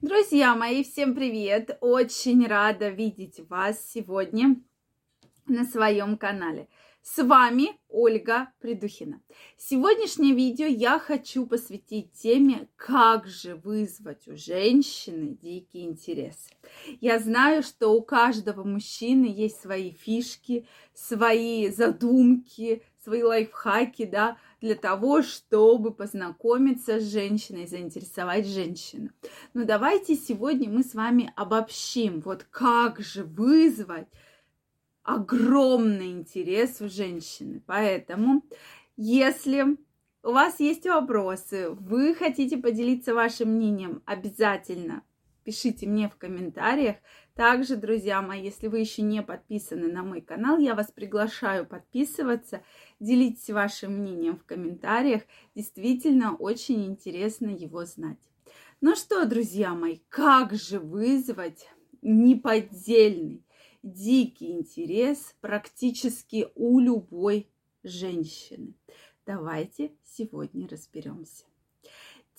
Друзья мои, всем привет! Очень рада видеть вас сегодня на своем канале. С вами Ольга Придухина. Сегодняшнее видео я хочу посвятить теме, как же вызвать у женщины дикий интерес. Я знаю, что у каждого мужчины есть свои фишки, свои задумки, свои лайфхаки, да, для того, чтобы познакомиться с женщиной, заинтересовать женщину. Но давайте сегодня мы с вами обобщим, вот как же вызвать огромный интерес у женщины. Поэтому, если у вас есть вопросы, вы хотите поделиться вашим мнением, обязательно пишите мне в комментариях. Также, друзья мои, если вы еще не подписаны на мой канал, я вас приглашаю подписываться, делитесь вашим мнением в комментариях. Действительно, очень интересно его знать. Ну что, друзья мои, как же вызвать неподдельный, дикий интерес практически у любой женщины? Давайте сегодня разберемся.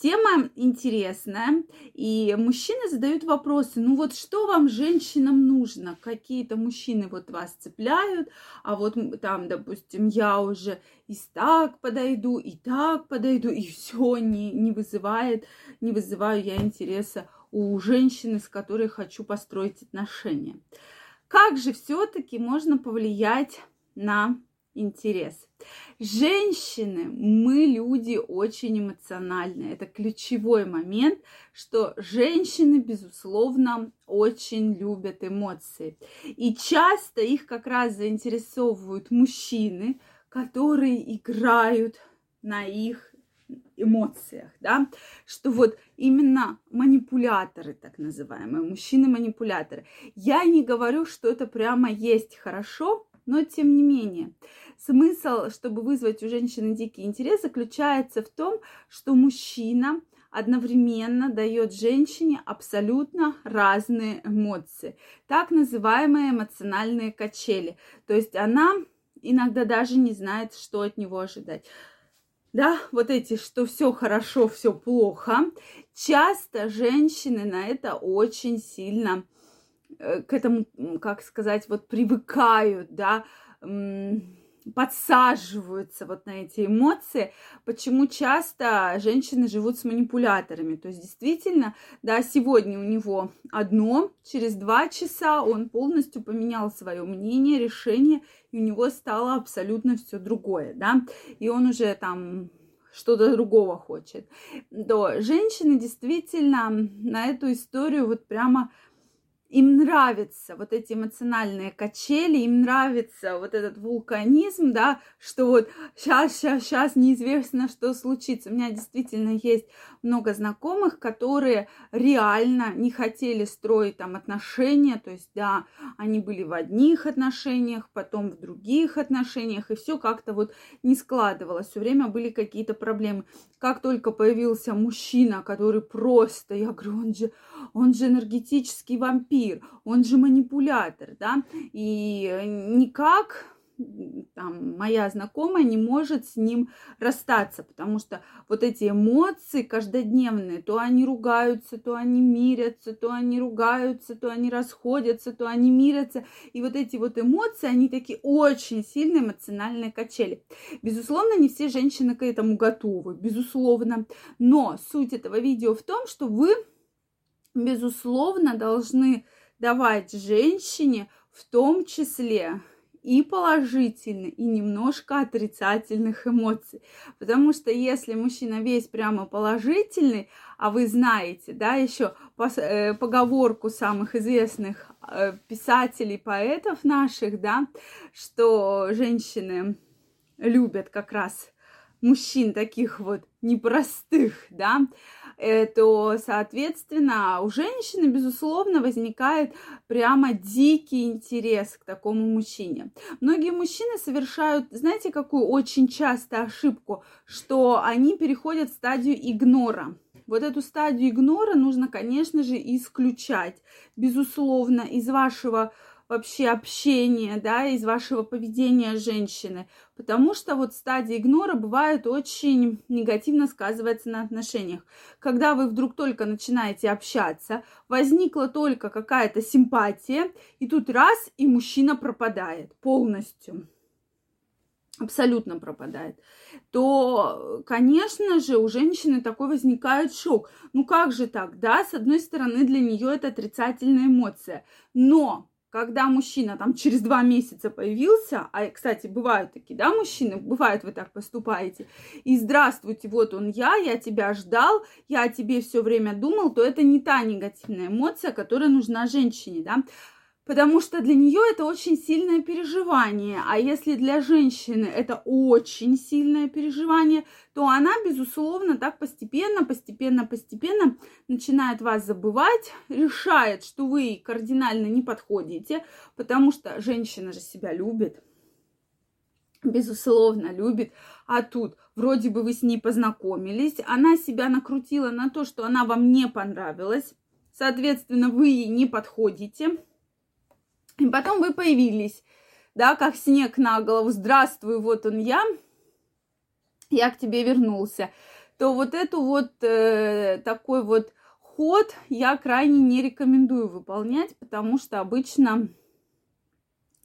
Тема интересная, и мужчины задают вопросы, ну вот что вам, женщинам, нужно? Какие-то мужчины вот вас цепляют, а вот там, допустим, я уже и так подойду, и так подойду, и все не, не вызывает, не вызываю я интереса у женщины, с которой хочу построить отношения. Как же все-таки можно повлиять на интерес. Женщины, мы люди очень эмоциональные. Это ключевой момент, что женщины, безусловно, очень любят эмоции. И часто их как раз заинтересовывают мужчины, которые играют на их эмоциях, да, что вот именно манипуляторы, так называемые, мужчины-манипуляторы. Я не говорю, что это прямо есть хорошо, но тем не менее, смысл, чтобы вызвать у женщины дикий интерес, заключается в том, что мужчина одновременно дает женщине абсолютно разные эмоции, так называемые эмоциональные качели. То есть она иногда даже не знает, что от него ожидать. Да, вот эти, что все хорошо, все плохо. Часто женщины на это очень сильно к этому, как сказать, вот привыкают, да, подсаживаются вот на эти эмоции, почему часто женщины живут с манипуляторами. То есть действительно, да, сегодня у него одно, через два часа он полностью поменял свое мнение, решение, и у него стало абсолютно все другое, да, и он уже там что-то другого хочет. То женщины действительно на эту историю вот прямо им нравятся вот эти эмоциональные качели, им нравится вот этот вулканизм, да, что вот сейчас, сейчас, сейчас неизвестно, что случится. У меня действительно есть много знакомых, которые реально не хотели строить там отношения, то есть, да, они были в одних отношениях, потом в других отношениях, и все как-то вот не складывалось, все время были какие-то проблемы. Как только появился мужчина, который просто, я говорю, он же, он же энергетический вампир, он же манипулятор, да, и никак там, моя знакомая не может с ним расстаться, потому что вот эти эмоции каждодневные, то они ругаются, то они мирятся, то они ругаются, то они расходятся, то они мирятся. И вот эти вот эмоции, они такие очень сильные эмоциональные качели. Безусловно, не все женщины к этому готовы, безусловно. Но суть этого видео в том, что вы, безусловно, должны давать женщине в том числе и положительных, и немножко отрицательных эмоций. Потому что если мужчина весь прямо положительный, а вы знаете, да, еще э, поговорку самых известных э, писателей, поэтов наших, да, что женщины любят как раз мужчин таких вот непростых, да, Э, то, соответственно, у женщины, безусловно, возникает прямо дикий интерес к такому мужчине. Многие мужчины совершают, знаете, какую очень часто ошибку, что они переходят в стадию игнора. Вот эту стадию игнора нужно, конечно же, исключать. Безусловно, из вашего вообще общения, да, из вашего поведения женщины. Потому что вот стадия игнора бывает очень негативно сказывается на отношениях. Когда вы вдруг только начинаете общаться, возникла только какая-то симпатия, и тут раз, и мужчина пропадает полностью абсолютно пропадает, то, конечно же, у женщины такой возникает шок. Ну как же так? Да, с одной стороны, для нее это отрицательная эмоция, но когда мужчина там через два месяца появился, а, кстати, бывают такие, да, мужчины, бывает, вы так поступаете, и здравствуйте, вот он я, я тебя ждал, я о тебе все время думал, то это не та негативная эмоция, которая нужна женщине, да, потому что для нее это очень сильное переживание. А если для женщины это очень сильное переживание, то она, безусловно, так постепенно, постепенно, постепенно начинает вас забывать, решает, что вы кардинально не подходите, потому что женщина же себя любит, безусловно, любит. А тут вроде бы вы с ней познакомились, она себя накрутила на то, что она вам не понравилась, соответственно, вы ей не подходите – и потом вы появились, да, как снег на голову. Здравствуй, вот он я, я к тебе вернулся. То вот эту вот э, такой вот ход я крайне не рекомендую выполнять, потому что обычно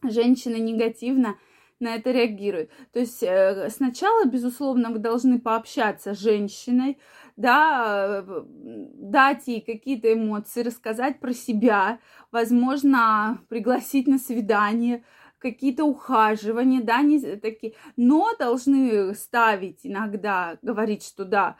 женщина негативно на это реагирует. То есть э, сначала, безусловно, вы должны пообщаться с женщиной, да, дать ей какие-то эмоции, рассказать про себя, возможно, пригласить на свидание, какие-то ухаживания, да, не такие, но должны ставить иногда, говорить, что да,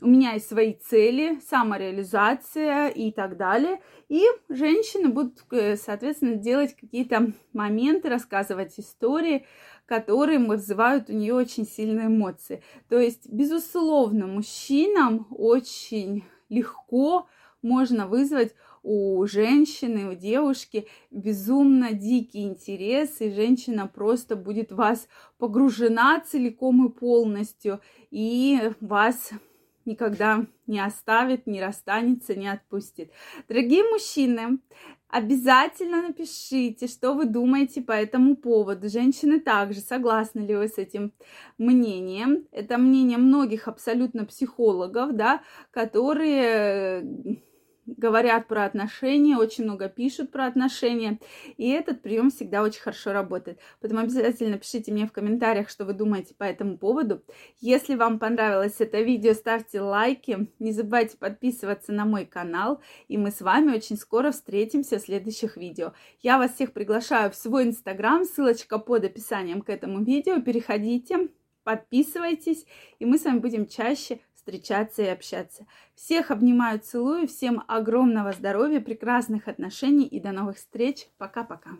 у меня есть свои цели, самореализация и так далее. И женщины будут, э, соответственно, делать какие-то моменты, рассказывать истории, которые вызывают у нее очень сильные эмоции. То есть, безусловно, мужчинам очень легко можно вызвать у женщины, у девушки безумно дикий интерес, и женщина просто будет вас погружена целиком и полностью, и вас никогда не оставит, не расстанется, не отпустит. Дорогие мужчины, обязательно напишите, что вы думаете по этому поводу. Женщины также, согласны ли вы с этим мнением? Это мнение многих абсолютно психологов, да, которые говорят про отношения, очень много пишут про отношения, и этот прием всегда очень хорошо работает. Поэтому обязательно пишите мне в комментариях, что вы думаете по этому поводу. Если вам понравилось это видео, ставьте лайки, не забывайте подписываться на мой канал, и мы с вами очень скоро встретимся в следующих видео. Я вас всех приглашаю в свой инстаграм, ссылочка под описанием к этому видео, переходите, подписывайтесь, и мы с вами будем чаще встречаться и общаться. Всех обнимаю, целую, всем огромного здоровья, прекрасных отношений и до новых встреч. Пока-пока.